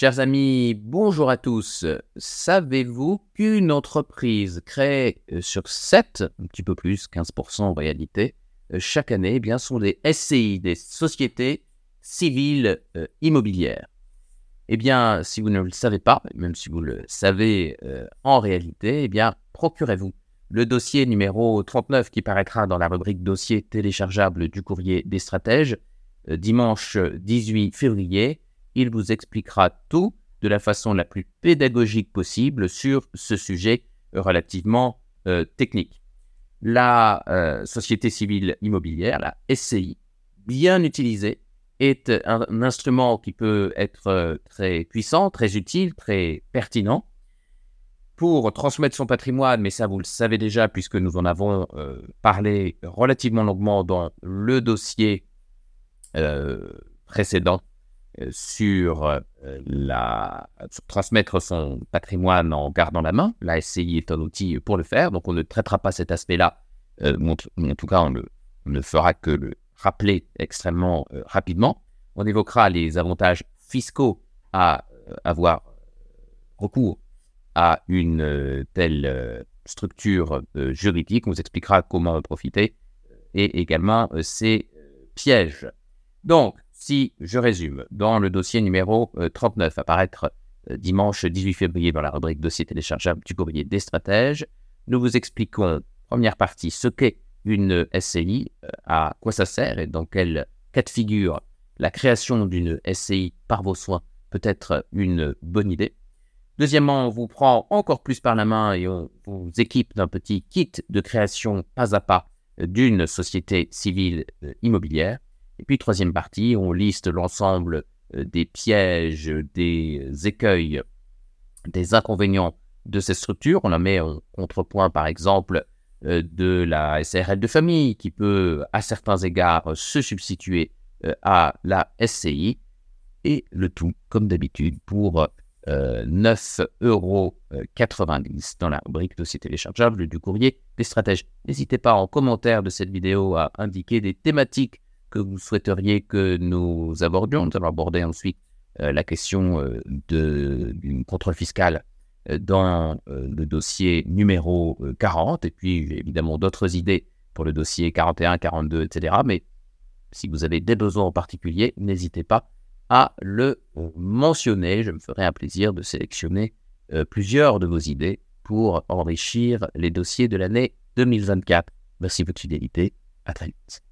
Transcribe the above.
Chers amis, bonjour à tous. Savez-vous qu'une entreprise crée euh, sur 7, un petit peu plus, 15% en réalité, euh, chaque année, eh bien, sont des SCI, des sociétés civiles euh, immobilières Eh bien, si vous ne le savez pas, même si vous le savez en réalité, eh bien, procurez-vous le dossier numéro 39 qui paraîtra dans la rubrique dossier téléchargeable du courrier des stratèges dimanche 18 février il vous expliquera tout de la façon la plus pédagogique possible sur ce sujet relativement euh, technique. La euh, société civile immobilière, la SCI, bien utilisée, est un, instrument qui peut être euh, très puissant, très utile, très pertinent pour transmettre son patrimoine, mais ça vous le savez déjà puisque nous en avons parlé relativement longuement dans le dossier précédent sur, euh, la, transmettre son patrimoine en gardant la main. La SCI est un outil pour le faire, donc on ne traitera pas cet aspect-là. Euh, en, tout cas, on, ne fera que le rappeler extrêmement rapidement. On évoquera les avantages fiscaux à avoir recours à une telle structure juridique. On vous expliquera comment en profiter et également ses pièges. Donc, si je résume, dans le dossier numéro 39, euh, à paraître euh, dimanche 18 février dans la rubrique dossier téléchargeable du courrier des stratèges, nous vous expliquons, première partie, ce qu'est une SCI, euh, à quoi ça sert et dans quel cas de figure la création d'une SCI par vos soins peut être une bonne idée. Deuxièmement, on vous prend encore plus par la main et on vous équipe d'un petit kit de création pas à pas d'une société civile immobilière. Et puis, troisième partie, on liste l'ensemble euh, des pièges, des écueils, des inconvénients de ces structures. On la met en contrepoint, par exemple, euh, de la SRL de famille qui peut, à certains égards, se substituer euh, à la SCI. Et le tout, comme d'habitude, pour 9,90 euros dans la rubrique dossier téléchargeable du courrier des stratèges. N'hésitez pas en commentaire de cette vidéo à indiquer des thématiques que vous souhaiteriez que nous abordions. Nous allons aborder ensuite euh, la question euh, du contrôle fiscal euh, dans le dossier numéro 40, et puis évidemment d'autres idées pour le dossier 41, 42, etc. Mais si vous avez des besoins en particulier, n'hésitez pas à le mentionner. Je me ferai un plaisir de sélectionner plusieurs de vos idées pour enrichir les dossiers de l'année 2024. Merci de votre fidélité. À très vite.